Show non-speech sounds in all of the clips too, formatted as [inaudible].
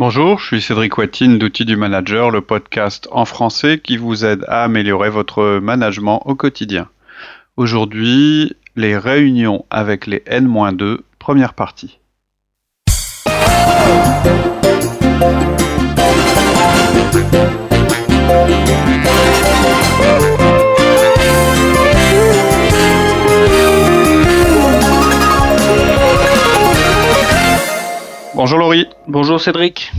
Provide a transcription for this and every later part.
Bonjour, je suis Cédric Watine d'Outils du Manager, le podcast en français qui vous aide à améliorer votre management au quotidien. Aujourd'hui, les réunions avec les N-2, première partie. Bonjour Laurie. Bonjour Cédric.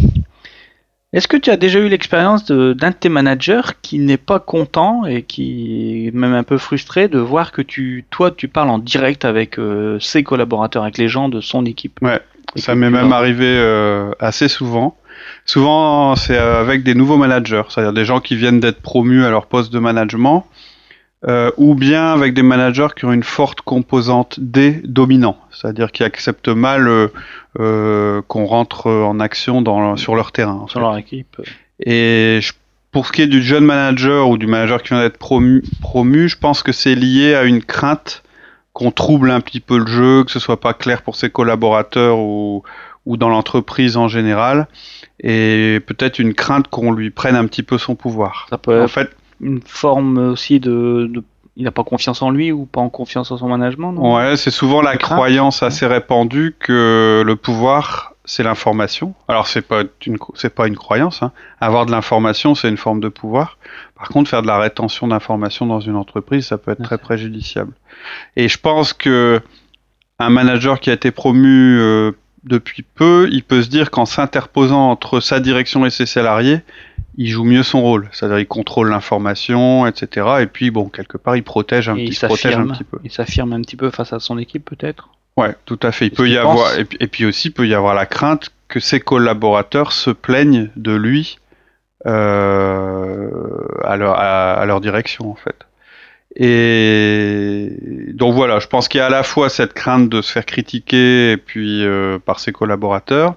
Est-ce que tu as déjà eu l'expérience d'un de, tes managers qui n'est pas content et qui est même un peu frustré de voir que tu, toi, tu parles en direct avec euh, ses collaborateurs, avec les gens de son équipe? Ouais, ça m'est même arrivé euh, assez souvent. Souvent, c'est avec des nouveaux managers, c'est-à-dire des gens qui viennent d'être promus à leur poste de management euh, ou bien avec des managers qui ont une forte composante D dominant, c'est-à-dire qui acceptent mal euh, euh, qu'on rentre en action dans, sur leur terrain. sur leur équipe. Et pour ce qui est du jeune manager ou du manager qui vient d'être promu, promu, je pense que c'est lié à une crainte qu'on trouble un petit peu le jeu, que ce soit pas clair pour ses collaborateurs ou, ou dans l'entreprise en général, et peut-être une crainte qu'on lui prenne un petit peu son pouvoir. Ça peut en fait, une forme aussi de, il n'a pas confiance en lui ou pas en confiance en son management non? Ouais, c'est souvent la croyance assez répandue que le pouvoir c'est l'information. Alors c'est pas une c'est pas une croyance. Hein. Avoir de l'information c'est une forme de pouvoir. Par contre, faire de la rétention d'informations dans une entreprise, ça peut être très préjudiciable. Et je pense que un manager qui a été promu euh, depuis peu, il peut se dire qu'en s'interposant entre sa direction et ses salariés, il joue mieux son rôle, c'est-à-dire il contrôle l'information, etc. Et puis bon, quelque part, il protège un, petit, protège un petit peu. Il s'affirme un petit peu face à son équipe, peut-être? Ouais, tout à fait. Il peut y avoir et puis, aussi il peut y avoir la crainte que ses collaborateurs se plaignent de lui euh, à, leur, à, leur direction en fait. Et donc voilà, je pense qu'il y a à la fois cette crainte de se faire critiquer et puis euh, par ses collaborateurs,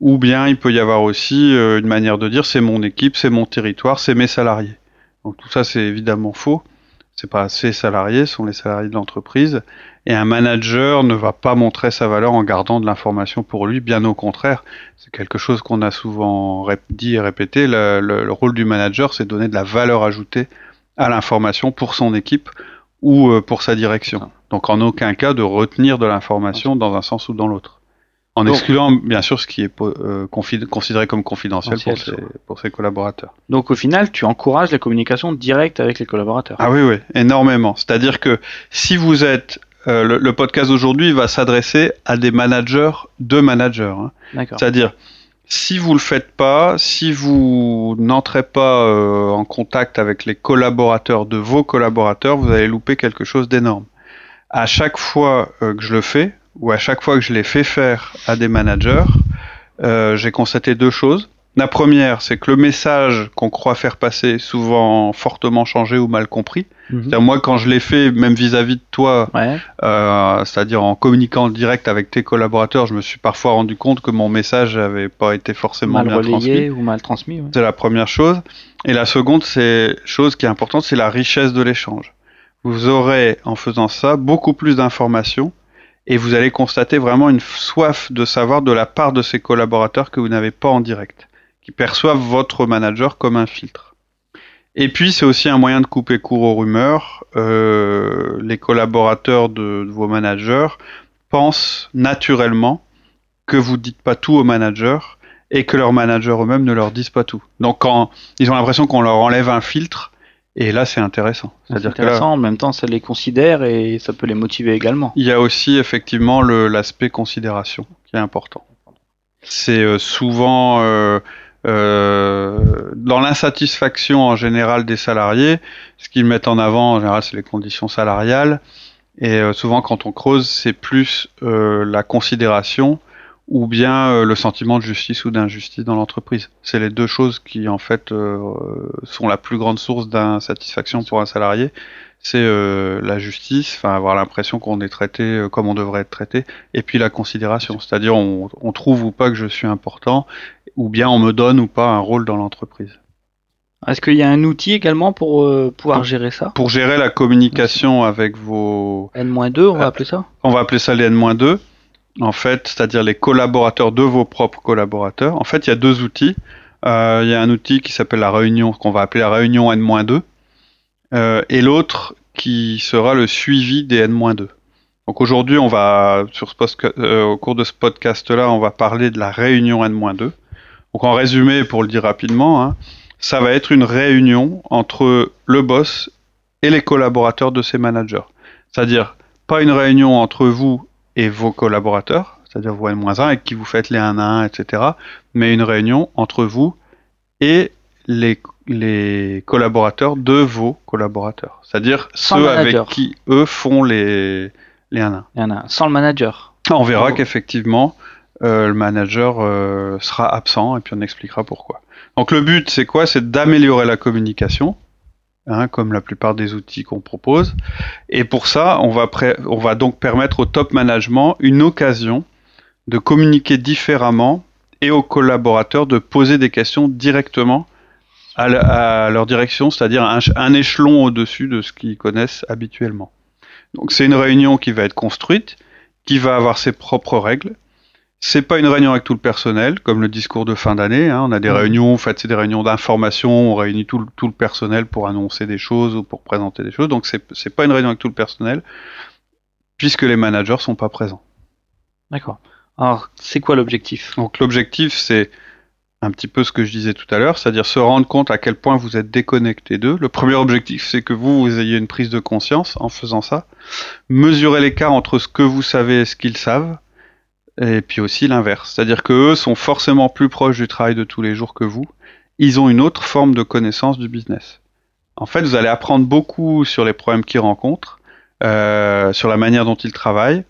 ou bien il peut y avoir aussi euh, une manière de dire c'est mon équipe, c'est mon territoire, c'est mes salariés. Donc tout ça c'est évidemment faux. C'est pas ses salariés, ce sont les salariés de l'entreprise. Et un manager ne va pas montrer sa valeur en gardant de l'information pour lui, bien au contraire. C'est quelque chose qu'on a souvent dit et répété. Le, le rôle du manager, c'est donner de la valeur ajoutée à l'information pour son équipe ou euh, pour sa direction. Donc en aucun cas de retenir de l'information dans un sens ou dans l'autre. En excluant bien sûr ce qui est euh, considéré comme confidentiel pour ses, pour ses, collaborateurs. Donc au final, tu encourages la communication directe avec les collaborateurs. Ah oui, oui, énormément. C'est-à-dire que si vous êtes... Euh, le, podcast d'aujourd'hui va s'adresser à des managers de managers. Hein. C'est-à-dire, si vous le faites pas, si vous n'entrez pas euh, en contact avec les collaborateurs de vos collaborateurs, vous allez louper quelque chose d'énorme. À chaque fois euh, que je le fais, ou à chaque fois que je l'ai fait faire à des managers, euh, j'ai constaté deux choses. La première, c'est que le message qu'on croit faire passer est souvent fortement changé ou mal compris. Mhm. Moi, quand je l'ai fait, même vis-à-vis de toi, euh, c'est-à-dire en communiquant direct avec tes collaborateurs, je me suis parfois rendu compte que mon message n'avait pas été forcément mal bien relayé ou mal transmis. C'est la première chose. Et la seconde, c'est chose qui est importante, c'est la richesse de l'échange. Vous aurez, en faisant ça, beaucoup plus d'informations et vous allez constater vraiment une soif de savoir de la part de ces collaborateurs que vous n'avez pas en direct qui perçoivent votre manager comme un filtre. Et puis c'est aussi un moyen de couper court aux rumeurs. Euh, les collaborateurs de, vos managers pensent naturellement que vous ne dites pas tout aux managers et que leurs managers eux-mêmes ne leur disent pas tout. Donc quand ils ont l'impression qu'on leur enlève un filtre, et là c'est intéressant. C'est intéressant, en même temps ça les considère et ça peut les motiver également. Il y a aussi effectivement l'aspect considération qui est important. C'est euh, souvent euh, euh, dans l'insatisfaction en général des salariés, ce qu'ils mettent en avant en général, c'est les conditions salariales. Et euh, souvent, quand on creuse, c'est plus la considération ou bien le sentiment de justice ou d'injustice dans l'entreprise. C'est les deux choses qui, en fait, sont la plus grande source d'insatisfaction pour un salarié. C'est la justice, enfin avoir l'impression qu'on est traité comme on devrait être traité, et puis la considération, c'est-à-dire on, on trouve ou pas que je suis important, ou bien on me donne ou pas un rôle dans l'entreprise. Est-ce qu'il y a un outil également pour euh, pouvoir gérer ça? Pour gérer la communication avec vos... N-2, on va appeler ça? On va appeler ça les N-2. En fait, c'est-à-dire les collaborateurs de vos propres collaborateurs. En fait, il y a deux outils. Euh, il y a un outil qui s'appelle la réunion, qu'on va appeler la réunion N-2, euh, et l'autre qui sera le suivi des N-2. Donc aujourd'hui, on va sur ce au cours de ce podcast-là, on va parler de la réunion N-2. Donc en résumé, pour le dire rapidement, hein, ça va être une réunion entre le boss et les collaborateurs de ses managers. C'est-à-dire pas une réunion entre vous et vos collaborateurs, c'est-à-dire vous N-1 avec qui vous faites les 1 à 1, etc. Mais une réunion entre vous et les, les collaborateurs de vos collaborateurs. C'est-à-dire ceux avec qui eux font les, les 1 à 1. Sans le manager. On verra qu'effectivement, euh, le manager euh, sera absent et puis on expliquera pourquoi. Donc le but, c'est quoi? C'est d'améliorer la communication Hein, comme la plupart des outils qu'on propose. Et pour ça, on va, on va donc permettre au top management une occasion de communiquer différemment et aux collaborateurs de poser des questions directement à, leur direction, c'est-à-dire un, un, échelon au-dessus de ce qu'ils connaissent habituellement. Donc c'est une réunion qui va être construite, qui va avoir ses propres règles, c'est pas une réunion avec tout le personnel, comme le discours de fin d'année. Hein. On a des mmh. réunions, en fait, c'est des réunions d'information. On réunit tout, le personnel pour annoncer des choses ou pour présenter des choses. Donc, c'est, n'est pas une réunion avec tout le personnel, puisque les managers sont pas présents. D'accord. Alors, c'est quoi l'objectif? Donc, l'objectif, c'est un petit peu ce que je disais tout à l'heure, c'est-à-dire se rendre compte à quel point vous êtes déconnecté d'eux. Le premier objectif, c'est que vous, vous ayez une prise de conscience en faisant ça. Mesurer l'écart entre ce que vous savez et ce qu'ils savent et puis aussi l'inverse. C'est-à-dire qu'eux sont forcément plus proches du travail de tous les jours que vous. Ils ont une autre forme de connaissance du business. En fait, vous allez apprendre beaucoup sur les problèmes qu'ils rencontrent, euh, sur la manière dont ils travaillent,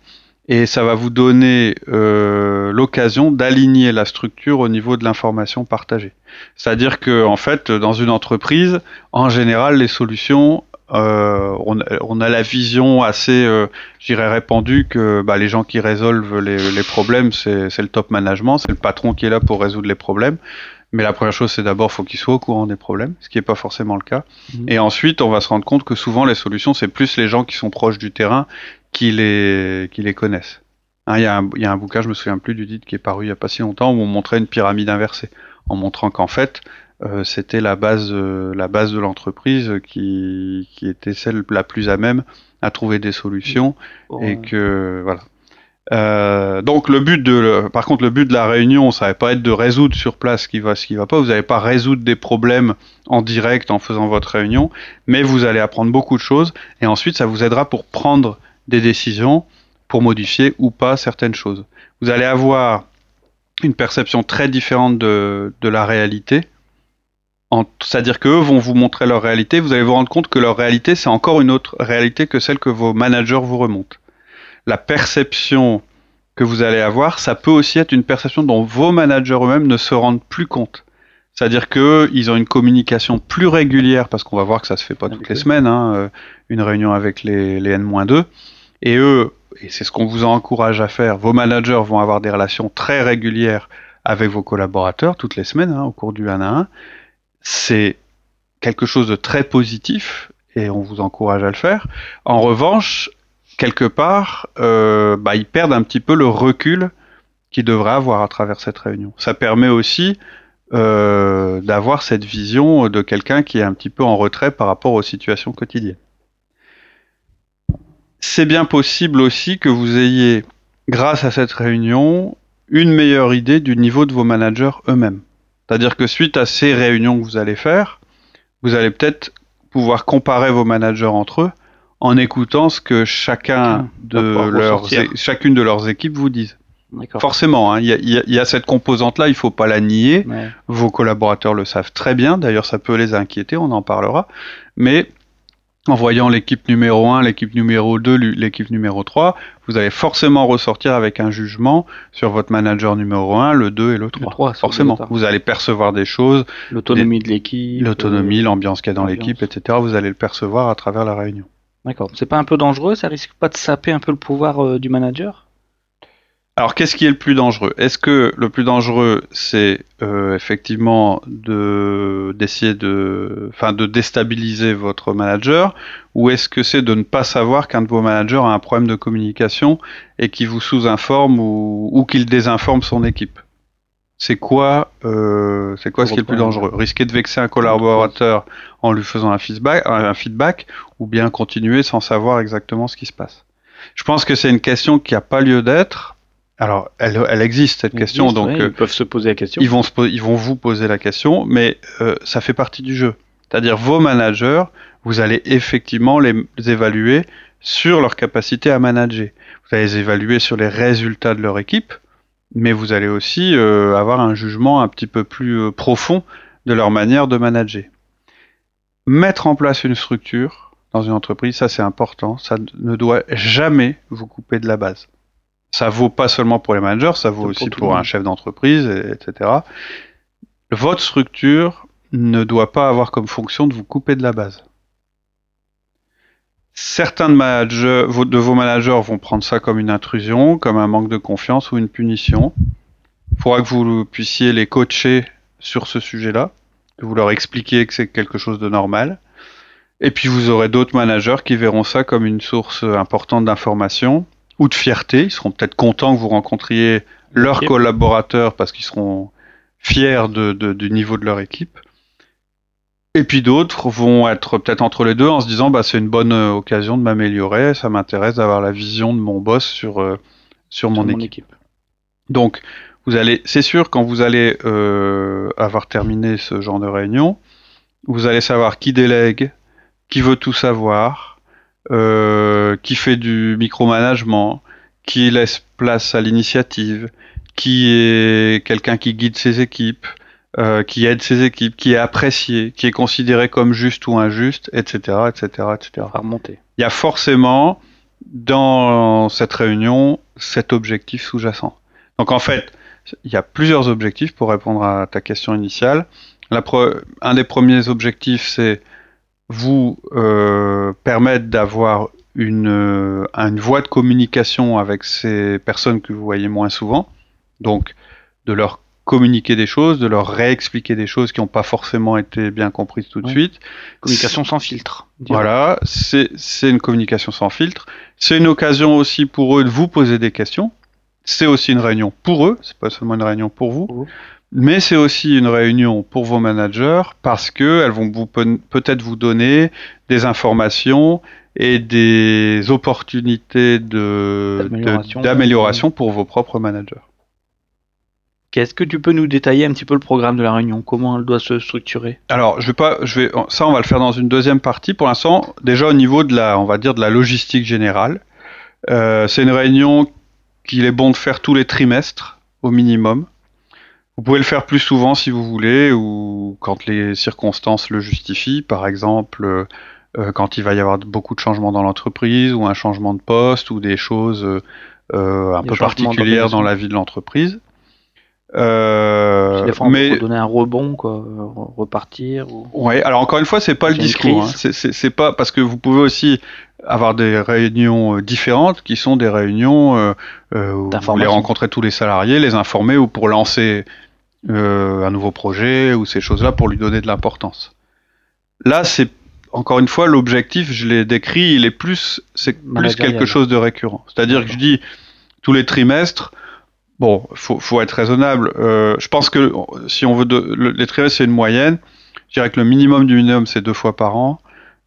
et ça va vous donner euh, l'occasion d'aligner la structure au niveau de l'information partagée. C'est-à-dire que, en fait, dans une entreprise, en général, les solutions euh, on, a la vision assez, euh, j'irais répandue que bah, les gens qui résolvent les, problèmes, c'est le top management, c'est le patron qui est là pour résoudre les problèmes. Mais la première chose, c'est d'abord, faut qu'il soit au courant des problèmes, ce qui n'est pas forcément le cas. Mhm. Et ensuite, on va se rendre compte que souvent, les solutions, c'est plus les gens qui sont proches du terrain qui les, qui les connaissent. Hein, il y, a un, y, a un bouquin, je me souviens plus du titre, qui est paru il y a pas si longtemps, où on montrait une pyramide inversée, en montrant qu'en fait, euh, c'était la base, euh, la base de l'entreprise qui, qui était celle la plus à même à trouver des solutions et que voilà. Euh, donc le but de, par contre le but de la réunion, ça va pas être de résoudre sur place ce qui va, ce qui va pas. Vous n'allez pas résoudre des problèmes en direct en faisant votre réunion, mais vous allez apprendre beaucoup de choses et ensuite ça vous aidera pour prendre des décisions, pour modifier ou pas certaines choses. Vous allez avoir une perception très différente de, de la réalité c'est-à-dire qu'eux vont vous montrer leur réalité, vous allez vous rendre compte que leur réalité, c'est encore une autre réalité que celle que vos managers vous remontent. La perception que vous allez avoir, ça peut aussi être une perception dont vos managers eux-mêmes ne se rendent plus compte. C'est-à-dire qu'ils ont une communication plus régulière, parce qu'on va voir que ça se fait pas toutes les semaines, hein, euh, une réunion avec les, N-2, et eux, et c'est ce qu'on vous encourage à faire, vos managers vont avoir des relations très régulières avec vos collaborateurs toutes les semaines, hein, au cours du 1 à 1, c'est quelque chose de très positif et on vous encourage à le faire. En revanche, quelque part, euh, bah, ils perdent un petit peu le recul qu'ils devraient avoir à travers cette réunion. Ça permet aussi euh, d'avoir cette vision de quelqu'un qui est un petit peu en retrait par rapport aux situations quotidiennes. C'est bien possible aussi que vous ayez, grâce à cette réunion, une meilleure idée du niveau de vos managers eux-mêmes. C'est-à-dire que suite à ces réunions que vous allez faire, vous allez peut-être pouvoir comparer vos managers entre eux en écoutant ce que chacun de leurs, chacune de leurs équipes vous disent. Forcément, hein, il y, a cette composante-là, il ne faut pas la nier. Vos collaborateurs le savent très bien. D'ailleurs, ça peut les inquiéter, on en parlera. Mais en voyant l'équipe numéro 1, l'équipe numéro 2, l'équipe numéro 3, vous allez forcément ressortir avec un jugement sur votre manager numéro 1, le 2 et le 3. forcément. Vous allez percevoir des choses. L'autonomie de l'équipe. L'autonomie, euh, l'ambiance qu'il y a dans l'équipe, etc. Vous allez le percevoir à travers la réunion. D'accord. C'est pas un peu dangereux? Ça risque pas de saper un peu le pouvoir euh, du manager? Alors, qu'est-ce qui est le plus dangereux? Est-ce que le plus dangereux, c'est euh, effectivement de d'essayer de, enfin, de déstabiliser votre manager, ou est-ce que c'est de ne pas savoir qu'un de vos managers a un problème de communication et qui vous sous-informe ou, ou qu'il désinforme son équipe? C'est quoi, euh, c'est quoi ce qui est le plus dangereux? Risquer de vexer un collaborateur en lui faisant un feedback, un feedback, ou bien continuer sans savoir exactement ce qui se passe? Je pense que c'est une question qui n'a pas lieu d'être alors, elle, elle, existe cette question, donc ils euh, peuvent se poser la question. Ils vont, ils vont vous poser la question, mais euh, ça fait partie du jeu. C'est-à-dire vos managers, vous allez effectivement les évaluer sur leur capacité à manager. Vous allez les évaluer sur les résultats de leur équipe, mais vous allez aussi euh, avoir un jugement un petit peu plus profond de leur manière de manager. Mettre en place une structure dans une entreprise, ça c'est important, ça ne doit jamais vous couper de la base. Ça vaut pas seulement pour les managers, ça vaut aussi pour, un chef d'entreprise, etc. Votre structure ne doit pas avoir comme fonction de vous couper de la base. Certains de, managers, de vos managers vont prendre ça comme une intrusion, comme un manque de confiance ou une punition. Il faudra que vous puissiez les coacher sur ce sujet-là, que vous leur expliquiez que c'est quelque chose de normal. Et puis vous aurez d'autres managers qui verront ça comme une source importante d'information ou de fierté. Ils seront peut-être contents que vous rencontriez leurs collaborateurs parce qu'ils seront fiers de, du niveau de leur équipe. Et puis d'autres vont être peut-être entre les deux en se disant bah c'est une bonne euh, occasion de m'améliorer, ça m'intéresse d'avoir la vision de mon boss sur euh, sur, mon, équipe. Donc vous allez, c'est sûr quand vous allez euh, avoir terminé ce genre de réunion, vous allez savoir qui délègue, qui veut tout savoir, euh, qui fait du micromanagement, qui laisse place à l'initiative, qui est quelqu'un qui guide ses équipes, euh, qui aide ses équipes, qui est apprécié, qui est considéré comme juste ou injuste, etc., etc., etc. remonter. Il y a forcément dans cette réunion cet objectif sous-jacent. Donc en fait, il y a plusieurs objectifs pour répondre à ta question initiale. La un des premiers objectifs, c'est vous euh, permettre d'avoir une, euh, une voie de communication avec ces personnes que vous voyez moins souvent. Donc, de leur communiquer des choses, de leur réexpliquer des choses qui n'ont pas forcément été bien comprises tout de suite. Communication sans filtre. Voilà, c'est une communication sans filtre. C'est une occasion aussi pour eux de vous poser des questions. C'est aussi une réunion pour eux, c'est pas seulement une réunion pour vous. Mais c'est aussi une réunion pour vos managers parce qu'elles vont peut-être vous donner des informations et des opportunités d'amélioration pour vos propres managers. Qu'est-ce que tu peux nous détailler un petit peu le programme de la réunion? Comment elle doit se structurer? Alors, je vais pas, je vais, ça, on va le faire dans une deuxième partie. Pour l'instant, déjà au niveau de la, on va dire de la logistique générale, euh, c'est une réunion qu'il est bon de faire tous les trimestres au minimum. Vous pouvez le faire plus souvent si vous voulez, ou quand les circonstances le justifient. Par exemple, euh, euh, quand il va y avoir beaucoup de changements dans l'entreprise, ou un changement de poste, ou des choses euh, un peu particulières dans la vie de l'entreprise. Euh, mais donner un rebond, quoi, repartir. Ou... Ouais. Alors encore une fois, c'est pas le discours. Hein. C'est pas parce que vous pouvez aussi avoir des réunions différentes qui sont des réunions euh, où vous voulez rencontrer tous les salariés, les informer ou pour lancer euh, un nouveau projet ou ces choses-là pour lui donner de l'importance. Là, c'est encore une fois l'objectif, je l'ai décrit, il est plus, c'est plus quelque chose de récurrent. C'est-à-dire que je dis tous les trimestres. Bon, faut, faut être raisonnable. Euh, je pense que si on veut de, les trimestres c'est une moyenne. Je dirais que le minimum du minimum c'est deux fois par an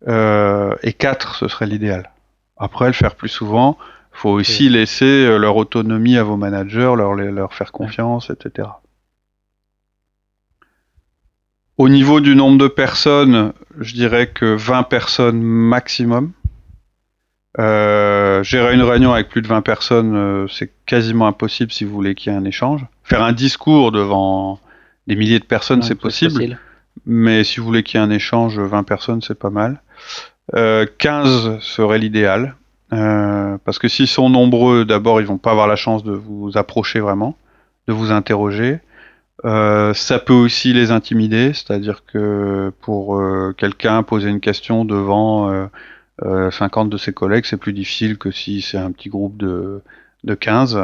euh, et quatre ce serait l'idéal. Après le faire plus souvent, faut aussi laisser euh, leur autonomie à vos managers, leur leur faire confiance, etc. Au niveau du nombre de personnes, je dirais que 20 personnes maximum. Euh, gérer une réunion avec plus de 20 personnes, euh, c'est quasiment impossible si vous voulez qu'il y ait un échange. Faire un discours devant des milliers de personnes, c'est possible. Mais si vous voulez qu'il y ait un échange, 20 personnes, c'est pas mal. Euh, 15 serait l'idéal. Euh, parce que s'ils sont nombreux, d'abord, ils vont pas avoir la chance de vous approcher vraiment, de vous interroger. Euh, ça peut aussi les intimider, c'est-à-dire que pour euh, quelqu'un poser une question devant euh, 50 euh, de ses collègues, c'est plus difficile que si c'est un petit groupe de, de 15.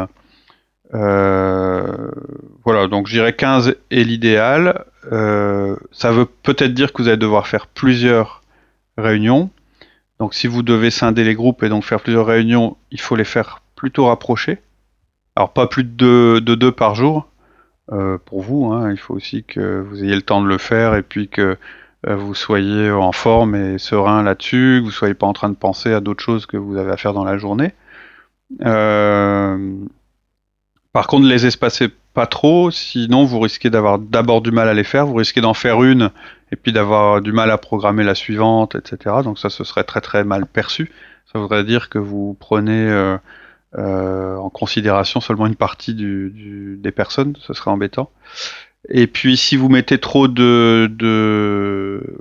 voilà, donc je dirais 15 est l'idéal. ça veut peut-être dire que vous allez devoir faire plusieurs réunions. Donc si vous devez scinder les groupes et donc faire plusieurs réunions, il faut les faire plutôt rapprocher. Alors pas plus de deux, par jour euh, pour vous. Hein. Il faut aussi que vous ayez le temps de le faire et puis que euh, vous soyez en forme et serein là-dessus, que vous soyez pas en train de penser à d'autres choses que vous avez à faire dans la journée. Euh, par contre, les espacer pas trop, sinon vous risquez d'avoir d'abord du mal à les faire, vous risquez d'en faire une et puis d'avoir du mal à programmer la suivante, etc. Donc ça, ce serait très très mal perçu. Ça voudrait dire que vous prenez en considération seulement une partie du, des personnes, ce serait embêtant. Et puis si vous mettez trop de, de,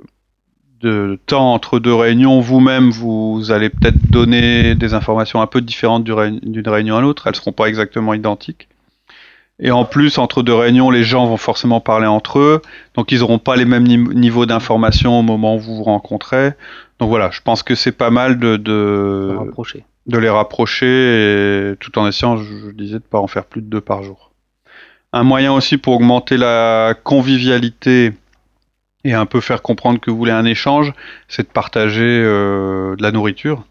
de temps entre deux réunions, vous-même, vous allez peut-être donner des informations un peu différentes d'une réunion à l'autre, elles seront pas exactement identiques. Et en plus, entre deux réunions, les gens vont forcément parler entre eux, donc ils n'auront pas les mêmes niveaux d'information au moment où vous vous rencontrez. Donc voilà, je pense que c'est pas mal de, de, rapprocher de les rapprocher tout en essayant, je, disais, de pas en faire plus de deux par jour. Un moyen aussi pour augmenter la convivialité et un peu faire comprendre que vous voulez un échange, c'est de partager euh, de la nourriture.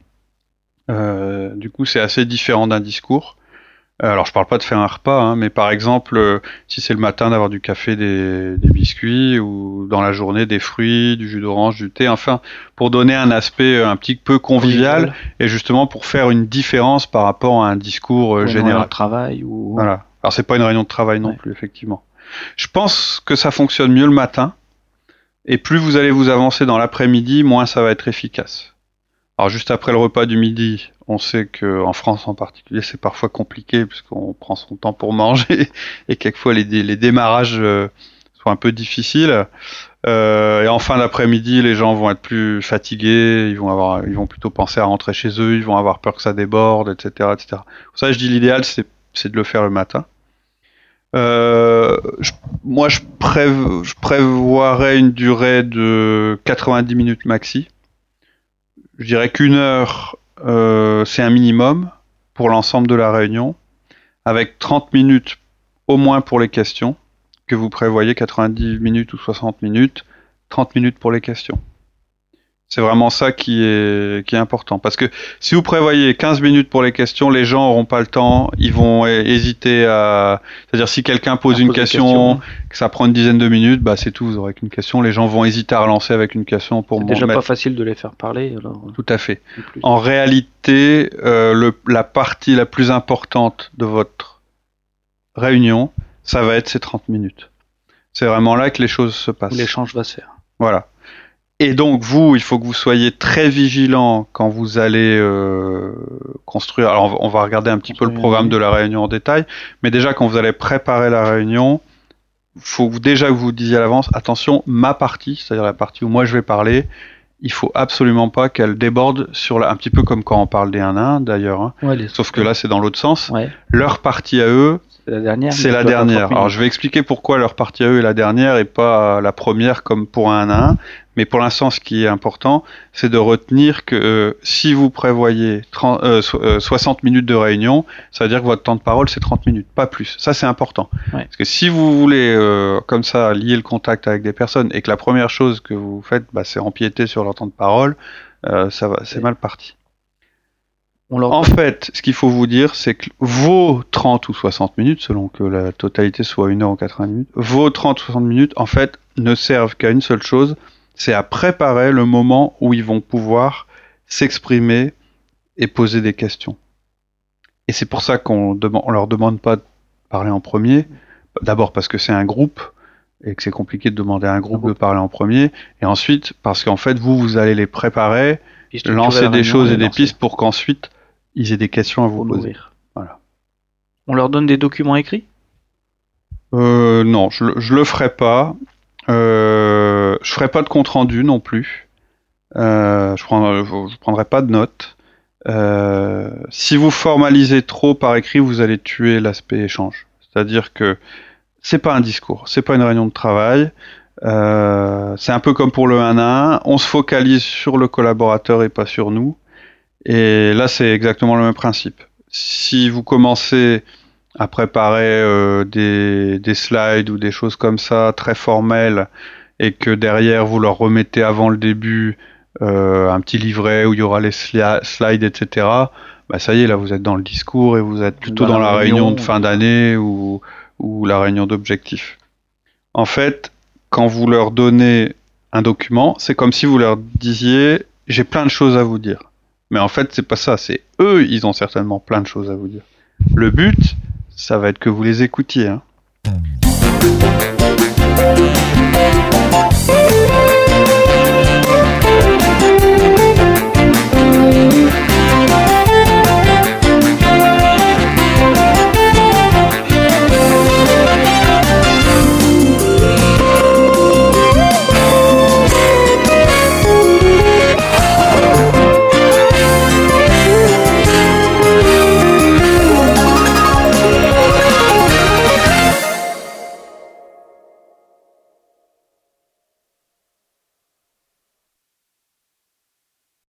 Euh, du coup, c'est assez différent d'un discours. Euh, alors je parle pas de faire un repas, hein, mais par exemple, euh, si c'est le matin d'avoir du café, des, biscuits, ou dans la journée des fruits, du jus d'orange, du thé, enfin, pour donner un aspect euh, un petit peu convivial, et justement pour faire une différence par rapport à un discours général. de travail ou. Voilà. Alors c'est pas une réunion de travail non plus, effectivement. Je pense que ça fonctionne mieux le matin, et plus vous allez vous avancer dans l'après-midi, moins ça va être efficace. Alors juste après le repas du midi, on sait que en France en particulier, c'est parfois compliqué puisqu'on prend son temps pour manger [laughs] et quelquefois les, démarrages euh, sont un peu difficiles. Euh, et en fin d'après-midi, les gens vont être plus fatigués, ils vont avoir, ils vont plutôt penser à rentrer chez eux, ils vont avoir peur que ça déborde, etc., etc. Ça, je dis l'idéal, c'est, de le faire le matin. Euh, moi, je, je prévoirais une durée de 90 minutes maxi je dirais qu'une heure, euh, c'est un minimum pour l'ensemble de la réunion, avec 30 minutes au moins pour les questions, que vous prévoyez 90 minutes ou 60 minutes, 30 minutes pour les questions. C'est vraiment ça qui est, qui est important. Parce que si vous prévoyez 15 minutes pour les questions, les gens n'auront pas le temps, ils vont hésiter à... C'est-à-dire si quelqu'un pose une question, que ça prend une dizaine de minutes, bah c'est tout, vous aurez qu'une question. Les gens vont hésiter à relancer avec une question pour C'est déjà pas facile de les faire parler. Tout à fait. En réalité, euh, le, la partie la plus importante de votre réunion, ça va être ces 30 minutes. C'est vraiment là que les choses se passent. L'échange va se faire. Voilà. Et donc vous, il faut que vous soyez très vigilant quand vous allez euh, construire. Alors on va regarder un petit peu le programme de la réunion en détail, mais déjà quand vous allez préparer la réunion, faut déjà que vous disiez à l'avance, attention, ma partie, c'est-à-dire la partie où moi je vais parler, il faut absolument pas qu'elle déborde sur la, un petit peu comme quand on parle des 1 1 d'ailleurs, hein. sauf que là c'est dans l'autre sens. Leur partie à eux, la dernière. C'est la dernière. Alors je vais expliquer pourquoi leur partie à eux est la dernière et pas la première comme pour un 1 à 1. Mais pour l'instant, ce qui est important, c'est de retenir que euh, si vous prévoyez 30, 60 euh, euh, minutes de réunion, ça veut dire que votre temps de parole, c'est 30 minutes, pas plus. Ça, c'est important. Parce que si vous voulez, comme ça, lier le contact avec des personnes et que la première chose que vous faites, bah, c'est empiéter sur leur temps de parole, ça va, c'est mal parti. En fait, ce qu'il faut vous dire, c'est que vos 30 ou 60 minutes, selon que la totalité soit 1 heure ou 80 minutes, vos 30 ou 60 minutes, en fait, ne servent qu'à une seule chose, c'est à préparer le moment où ils vont pouvoir s'exprimer et poser des questions. Et c'est pour ça qu'on ne leur demande pas de parler en premier. D'abord parce que c'est un groupe et que c'est compliqué de demander à un groupe de parler en premier. Et ensuite parce qu'en fait, vous, vous allez les préparer, lancer des choses et des pistes pour qu'ensuite ils aient des questions à vous poser. Voilà. On leur donne des documents écrits? Euh, Non, je, je le ferai pas. Euh, je ferai pas de compte rendu non plus. Euh, je, prendrai, je prendrai pas de notes. Si vous formalisez trop par écrit, vous allez tuer l'aspect échange. C'est-à-dire que c'est pas un discours, c'est pas une réunion de travail. Euh, c'est un peu comme pour le 1 à 1. On se focalise sur le collaborateur et pas sur nous. Et là, c'est exactement le même principe. Si vous commencez à préparer euh, des, des, slides ou des choses comme ça très formelles et que derrière vous leur remettez avant le début euh, un petit livret où il y aura les slides, etc. Bah ça y est, là vous êtes dans le discours et vous êtes plutôt dans, la, réunion, de fin d'année ou, ou la réunion d'objectifs. En fait, quand vous leur donnez un document, c'est comme si vous leur disiez j'ai plein de choses à vous dire. Mais en fait, c'est pas ça, c'est eux, ils ont certainement plein de choses à vous dire. Le but, ça va être que vous les écoutiez. Hein.